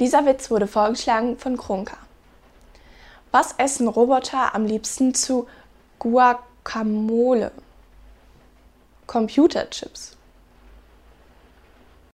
Dieser Witz wurde vorgeschlagen von Kronka. Was essen Roboter am liebsten zu Guacamole? Computerchips.